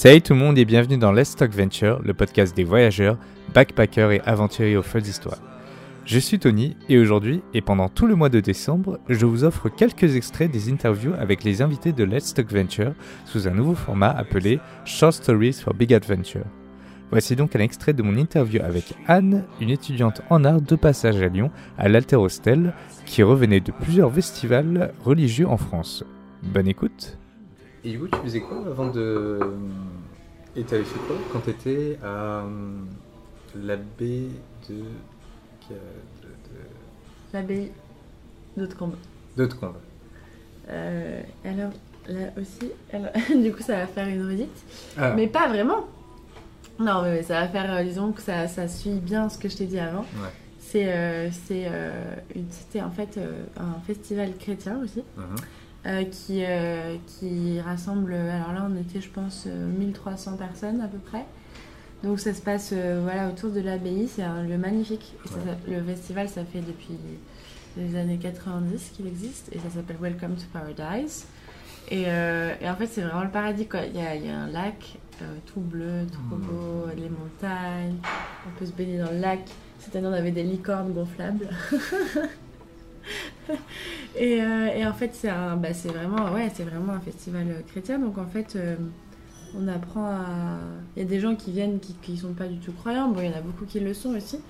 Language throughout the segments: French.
Salut tout le monde et bienvenue dans Let's Talk Venture, le podcast des voyageurs, backpackers et aventuriers aux folles histoires. Je suis Tony et aujourd'hui et pendant tout le mois de décembre, je vous offre quelques extraits des interviews avec les invités de Let's Talk Venture sous un nouveau format appelé Short Stories for Big Adventure. Voici donc un extrait de mon interview avec Anne, une étudiante en art de passage à Lyon à l'Alter Hostel, qui revenait de plusieurs festivals religieux en France. Bonne écoute Et du coup, tu faisais quoi avant de. Et t'avais fait quoi quand t'étais à euh, l'abbaye de. de. L'abbaye d'Hautecombe. d'Hautecombe. Euh, alors, là aussi, alors, du coup, ça va faire une redite. Ah, Mais pas vraiment. Non, mais ça va faire, euh, disons que ça, ça suit bien ce que je t'ai dit avant. ouais. C'est, euh, c'est, euh, une- c'était en fait un festival chrétien aussi, Mhm. Euh, qui, euh, qui rassemble, alors là on était je pense euh, 1300 personnes à peu près. Donc ça se passe euh, voilà, autour de l'abbaye, c'est un lieu magnifique. Et ça- Ouais. ça- le festival ça fait depuis les années 90 qu'il existe et ça s'appelle Welcome to Paradise. Et, euh, et en fait c'est vraiment le paradis quoi. Il y a, il y a un lac euh, tout bleu, trop Mhm. beau, les montagnes, on peut se baigner dans le lac. Cette année on avait des licornes gonflables. Et, euh, et en fait, c'est bah, vraiment, ouais, vraiment un festival euh, chrétien. Donc en fait, euh, on apprend à. Il y a des gens qui viennent qui, qui sont pas du tout croyants. Bon, il y en a beaucoup qui le sont aussi.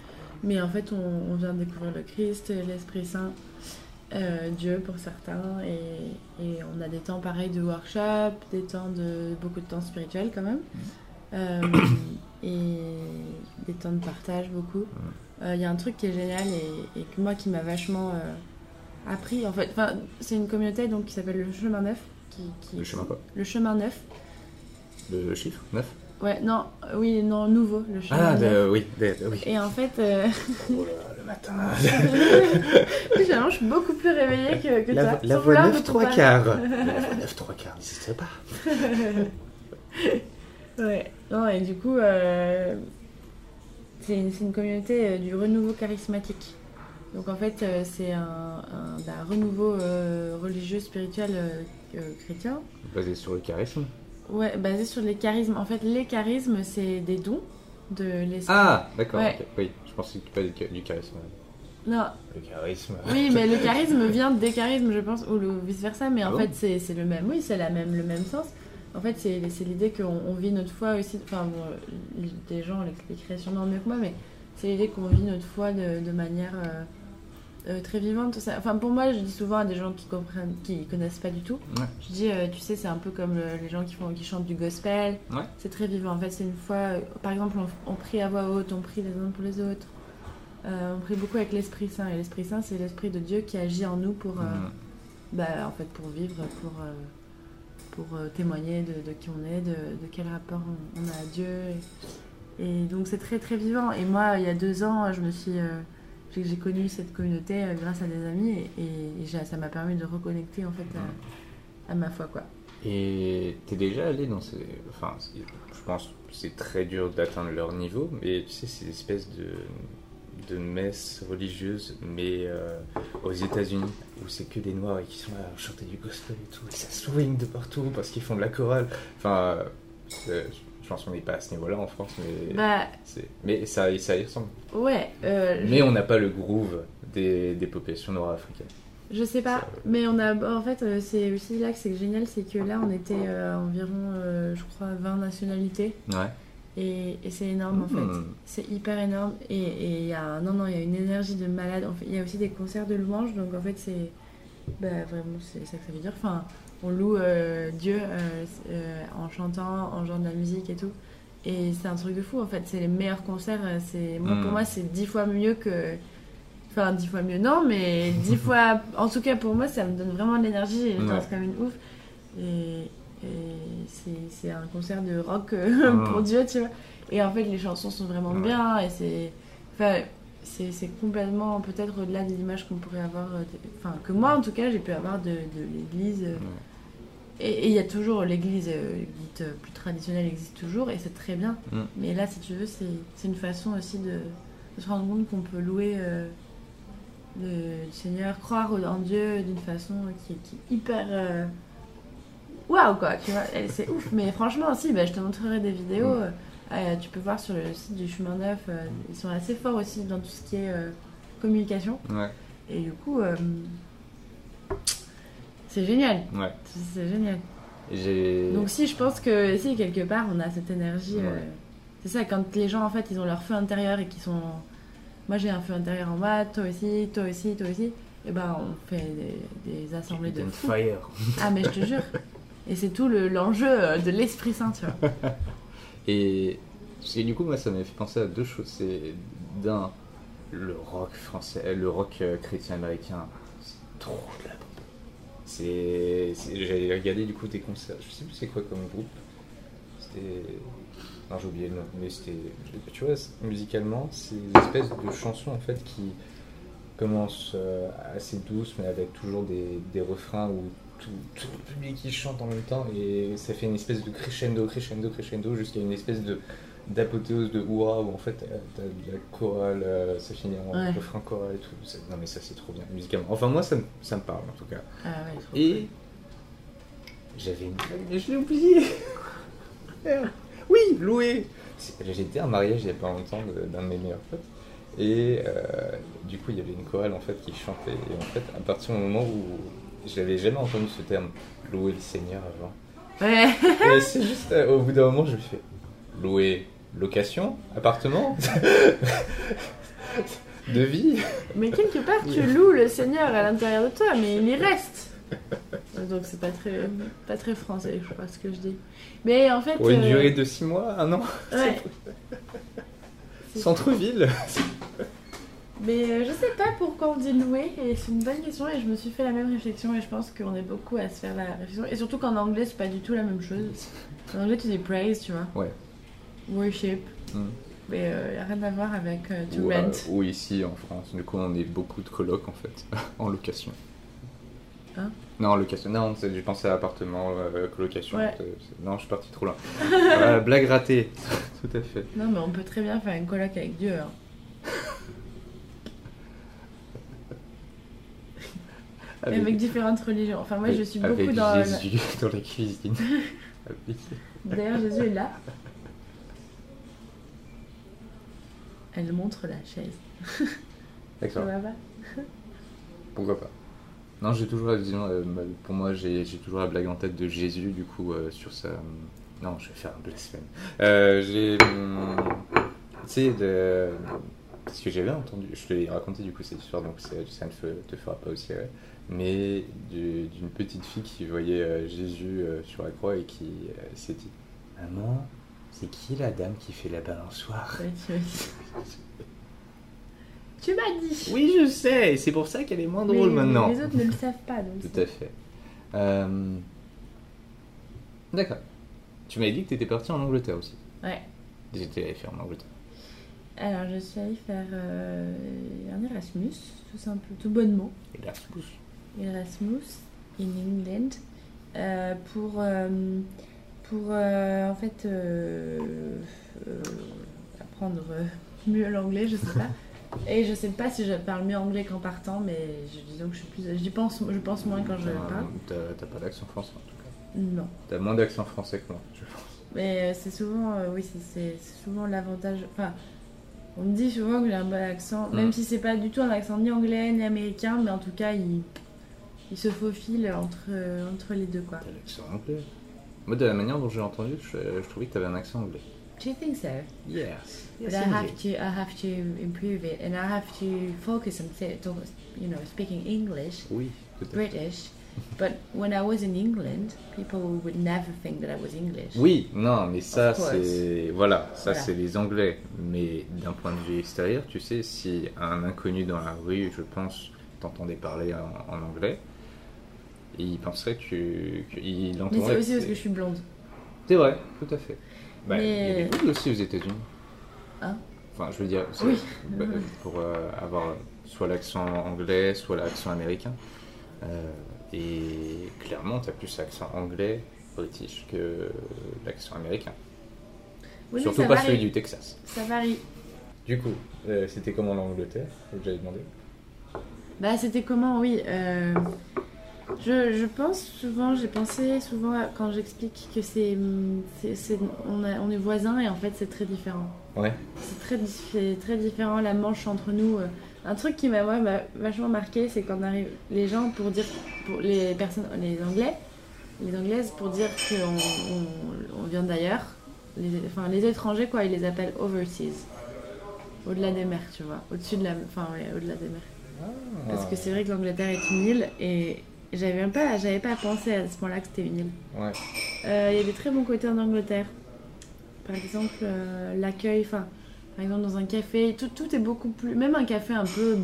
Mais en fait, on, on vient découvrir le Christ, l'Esprit Saint, euh, Dieu pour certains. Et, et on a des temps pareils de workshop, des temps de beaucoup de temps spirituels quand même. Euh, et des temps de partage beaucoup. Euh, Il y a un truc qui est génial et, et que moi qui m'a vachement euh, appris en fait. Enfin, c'est une communauté donc qui s'appelle le Chemin Neuf. Qui, qui- Le chemin quoi? Le Chemin Neuf. Le chiffre? 9 Ouais, non, euh, oui, non, nouveau, le Chemin Ah, de- oui, de- oui. Et en fait, euh, Oh là, le matin. finalement, je suis beaucoup plus réveillée que, que La, toi. la vouloir 9 me 3 comparer. quarts. La voie 9 3 quarts n'existe pas. Ouais, non, et du coup, euh, c'est une, communauté euh, du renouveau charismatique. Donc en fait, euh, c'est un, un- d'un renouveau euh, religieux, spirituel euh, chrétien. Basé sur le charisme. Ouais, basé sur les charismes. En fait, les charismes, c'est des dons de l'esprit. Ah, d'accord. Ouais. Oui, je pensais que tu parlais du, charisme. Non, Le charisme. oui, mais le charisme vient des charismes, je pense, ou le vice-versa, mais en Ah bon fait, c'est le même. Oui, c'est la même, le même sens. En fait, c'est l'idée qu'on on vit notre foi aussi. Enfin, bon, euh, des gens les, les créations mieux que moi, mais c'est l'idée qu'on vit notre foi de, de manière euh, euh, très vivante. tout ça. Enfin, pour moi, je dis souvent à des gens qui comprennent, qui connaissent pas du tout, Ouais. je dis, euh, tu sais, c'est un peu comme euh, les gens qui, font, qui chantent du gospel. Ouais. C'est très vivant. En fait, c'est une foi. euh, par exemple, on, on prie à voix haute, on prie les uns pour les autres. On prie beaucoup avec l'Esprit Saint. Et l'Esprit Saint, c'est l'Esprit de Dieu qui agit en nous pour, Mhm. bah, en fait, pour vivre, pour, pour euh, témoigner de, qui on est, de, quel rapport on, a à Dieu. Et, donc, c'est très, très vivant. Et moi, il y a deux ans, je me suis. euh, j'ai connu cette communauté euh, grâce à des amis et, ça m'a permis de reconnecter en fait à, ma foi quoi. Et t'es déjà allé dans ces. Enfin, je pense que c'est très dur d'atteindre leur niveau, mais tu sais, ces espèces de, de messes religieuses, mais euh, aux États-Unis, où c'est que des noirs et qui sont là à chanter du gospel et tout, et ça swing de partout parce qu'ils font de la chorale. Enfin, c'est- je pense qu'on n'est pas à ce niveau-là en France, mais, Bah mais ça, ça y ressemble. ouais, euh, Mais on n'a pas le groove des, des populations nord-africaines. je sais pas, mais on a en fait euh, c'est aussi là que c'est génial, c'est que là on était euh, environ euh, je crois 20 nationalités Ouais. Et, et c'est énorme en fait. Hmm. C'est hyper énorme et il y a non non il y a une énergie de malade. En fait, il y a aussi des concerts de louanges donc en fait c'est bah, vraiment c'est ça que ça veut dire. Enfin on loue euh, Dieu euh, euh, en chantant, en jouant de la musique et tout. Et c'est un truc de fou en fait. C'est les meilleurs concerts. C'est moi pour Mm. moi c'est dix fois mieux que enfin dix fois mieux non mais dix fois en tout cas pour moi ça me donne vraiment de l'énergie et je Ouais. danse comme une ouf. Et, et c'est- un concert de rock euh, Mm. pour Dieu tu vois. Et en fait, les chansons sont vraiment Ouais. bien et c'est. Enfin, c'est complètement peut-être au-delà de l'image qu'on pourrait avoir. euh, Enfin, que moi en tout cas, j'ai pu avoir de, de l'église. euh. Et il y a toujours l'église dite plus traditionnelle existe toujours et c'est très bien. Mais là, si tu veux, c'est c'est une façon aussi de, de se rendre compte qu'on peut louer euh, le Seigneur, croire en Dieu d'une façon qui, qui est hyper. euh, waouh quoi, tu vois, c'est ouf. Mais franchement, aussi, bah, je te montrerai des vidéos. Mm. euh, tu peux voir sur le site du chemin neuf, euh, ils sont assez forts aussi dans tout ce qui est euh, communication. Ouais, Et du coup, euh, c'est génial. ouais. C'est génial. Donc si, je pense que si quelque part on a cette énergie, euh, Ouais. c'est ça quand les gens en fait ils ont leur feu intérieur et qui sont, moi j'ai un feu intérieur en maths, toi aussi, toi aussi, toi aussi, et ben on fait des, des assemblées de fous. Fire. Ah mais je te jure. Et c'est tout le- l'enjeu euh, de l'Esprit Saint, tu vois. Et, du coup, moi, ça m'a fait penser à deux choses. C'est d'un, le rock français, euh, le rock euh, chrétien américain, c'est trop de la bombe. C'est, j'avais regardé du coup des concerts. Je sais plus c'est quoi comme groupe. C'était, non j'ai oublié le nom, mais c'était, tu vois, musicalement, c'est une espèce de chanson en fait qui commence assez douce, mais avec toujours des, des refrains où tout, tout le public qui chante en même temps et ça fait une espèce de crescendo, crescendo, crescendo jusqu'à une espèce de d'apothéose de hurrah où en fait euh, t'as de la chorale, euh, ça finit en Ouais. refrain choral et tout. Non mais ça c'est trop bien musicalement. Enfin moi ça me, ça me parle en tout cas. Ah ouais, Et j'avais une mais je l'ai oublié. Oui, Loué. J'étais à un mariage il y a pas longtemps d'un de mes meilleurs potes. Et euh, du coup, il y avait une chorale en fait qui chantait. Et en fait, à partir du moment où j'avais jamais entendu ce terme, louer le Seigneur avant. Ouais. Et c'est juste euh, au bout d'un moment, je me fais louer location, appartement, devis. Mais quelque part, tu loues le Seigneur à l'intérieur de toi, mais il y reste. Donc c'est pas très, pas très français, je crois, ce que je dis. Mais en fait. Pour une euh, durée de 6 mois, un an, ouais. Centre-ville. Mais euh, je sais pas pourquoi on dit louer, et c'est une bonne question, et je me suis fait la même réflexion, et je pense qu'on est beaucoup à se faire la réflexion. Et surtout qu'en anglais, c'est pas du tout la même chose. En anglais, tu dis praise, tu vois. Ouais. Worship. Mm. Mais il y a rien à voir avec euh, to Ou, euh, rent. ou ici en France. Du coup, on est beaucoup de colocs en fait, en location. Hein? Non, en location. Non, c'est- j'ai pensé à appartement, euh, colocation. Ouais. Euh, Non, je suis parti trop loin. Euh, blague ratée. Tout à fait. Non, mais on peut très bien faire une coloc avec Dieu. hein. Et avec différentes religions. Enfin, moi, je suis beaucoup avec dans. la- Jésus dans la cuisine. Avec- D'ailleurs, Jésus est là. Elle montre la chaise. D'accord. Pourquoi pas? Non, j'ai toujours, disons, euh, pour moi, j'ai j'ai toujours la blague en tête de Jésus, du coup, euh, sur sa. Non, je vais faire un blasphème. Euh, j'ai. hum, Tu sais, de... ce que j'avais entendu, je te l'ai raconté du coup cette histoire, donc c'est- ça ne te fera pas aussi rire, mais du- d'une petite fille qui voyait euh, Jésus euh, sur la croix et qui euh, s'est dit Maman, c'est qui la dame qui fait la balançoire? Tu m'as dit. Oui, je sais, c'est pour ça qu'elle est moins Mais drôle maintenant. Les autres ne le savent pas. Donc Tout à fait. Euh, D'accord. Tu m'avais dit que tu étais parti en Angleterre aussi. Ouais. J'étais allé faire en Angleterre. Alors, je suis allée faire euh, un Erasmus, tout simple, tout bonnement. Erasmus. Erasmus in England euh, pour euh, pour en fait apprendre mieux l'anglais je sais pas et je sais pas si je parle mieux anglais qu'en partant mais je disons que je suis plus j'y pense je pense moins quand je parle T'as pas d'accent français en tout cas. non T'as moins d'accent français que moi, je pense. mais c'est souvent oui c'est souvent l'avantage enfin on me dit souvent que j'ai un bon accent même Mm. si c'est pas du tout un accent ni anglais ni américain mais en tout cas il il se faufile entre, entre les deux quoi. T'as l'accent anglais. Moi, de la manière dont j'ai entendu, je, je trouvais que t'avais un accent anglais. Do you think so? Yes. But I have to, I have to improve it, and I have to focus on, you know, speaking English, Oui. British. But when I was in England, people would never think that I was English. Oui, non, mais ça, c'est. Voilà, ça, Voilà. c'est les Anglais. Mais d'un point de vue extérieur, tu sais, si un inconnu dans la rue, je pense, t'entendait parler en, en anglais, il penserait que qu'il Mais entendrait. c'est que aussi parce c'est- que je suis blonde. C'est vrai, tout à fait. Bah, Il y a Mais- des blondes aussi aux États-Unis. Hein Enfin, je veux dire, c'est- Oui. bah, pour euh, avoir soit l'accent anglais, soit l'accent américain. Euh, et clairement, tu as plus l'accent anglais, british, que l'accent américain. Oui, Surtout pas varie. celui du Texas. Ça varie. Du coup, euh, c'était comment l'Angleterre? Que j'avais demandé Bah, c'était comment, oui. euh, Je, je pense souvent, j'ai pensé souvent à- quand j'explique que c'est, on, a- on est voisins et en fait c'est très différent. Ouais. C'est très, di- c'est très différent la manche entre nous. euh. Un truc qui m'a vachement marqué, c'est quand on arrive les gens pour dire, pour les personnes, les Anglais, les Anglaises pour dire qu'on on, on vient d'ailleurs. Les, enfin les étrangers quoi, ils les appellent overseas, au-delà des mers, tu vois, au-dessus de la, enfin ouais, au-delà des mers. Parce que c'est vrai que l'Angleterre est une île et j'avais même pas, j'avais pas pensé à ce moment-là que c'était une île. Ouais. Euh, Il y a des très bons côtés en Angleterre. Par exemple, euh, l'accueil, enfin, par exemple dans un café, tout, tout est beaucoup plus. Même un café un peu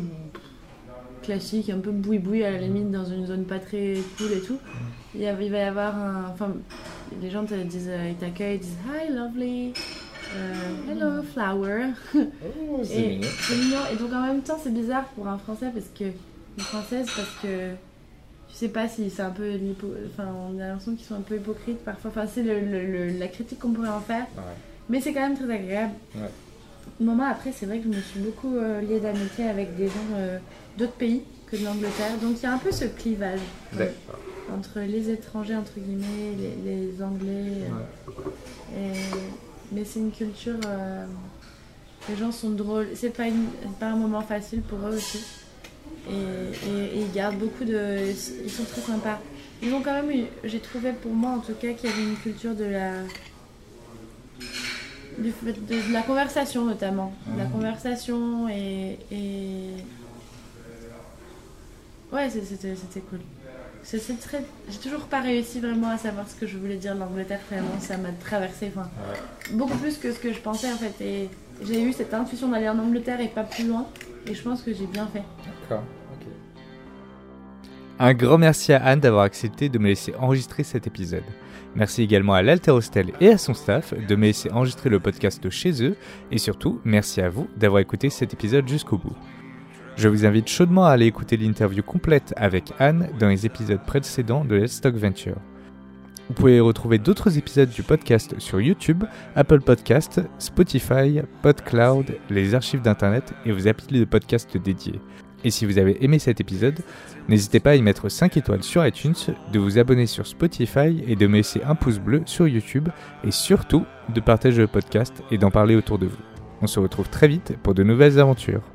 classique, un peu boui-boui à la limite, dans une zone pas très cool et tout. Il, y a- il va y avoir un. Enfin, les gens te disent, euh, ils t'accueillent, ils disent Hi, lovely. euh, hello, flower. Oh, c'est mignon. Et donc en même temps, c'est bizarre pour un Français parce que une Française parce que je sais pas si c'est un peu enfin on a l'impression qu'ils sont un peu hypocrites parfois. Enfin c'est la critique qu'on pourrait en faire, Ouais. mais c'est quand même très agréable. Ouais. Moment après, c'est vrai que je me suis beaucoup euh, liée d'amitié avec des gens euh, d'autres pays que de l'Angleterre. Donc il y a un peu ce clivage euh, entre les étrangers entre guillemets, les, les Anglais. Ouais. et- Mais c'est une culture. euh, Les gens sont drôles. C'est pas, une... pas un moment facile pour eux aussi. Et, et- et ils gardent beaucoup de. Ils sont très sympas. Ils ont quand même eu. J'ai trouvé pour moi en tout cas qu'il y avait une culture de la. Du fait- de, de la conversation notamment. De la conversation et. et... Ouais, c'était cool. Très. J'ai toujours pas réussi vraiment à savoir ce que je voulais dire l'Angleterre, tellement ça m'a traversé. Enfin, Ouais. beaucoup plus que ce que je pensais en fait. Et j'ai eu cette intuition d'aller en Angleterre et pas plus loin. Et je pense que j'ai bien fait. D'accord. Un grand merci à Anne d'avoir accepté de me laisser enregistrer cet épisode. Merci également à l'Alter Hostel et à son staff de me laisser enregistrer le podcast chez eux. Et surtout, merci à vous d'avoir écouté cet épisode jusqu'au bout. Je vous invite chaudement à aller écouter l'interview complète avec Anne dans les épisodes précédents de Let's Talk Venture. Vous pouvez retrouver d'autres épisodes du podcast sur YouTube, Apple Podcast, Spotify, PodCloud, les archives d'Internet et vos applis de podcast dédiés. Et si vous avez aimé cet épisode, n'hésitez pas à y mettre 5 étoiles sur iTunes, de vous abonner sur Spotify et de me laisser un pouce bleu sur YouTube et surtout de partager le podcast et d'en parler autour de vous. On se retrouve très vite pour de nouvelles aventures.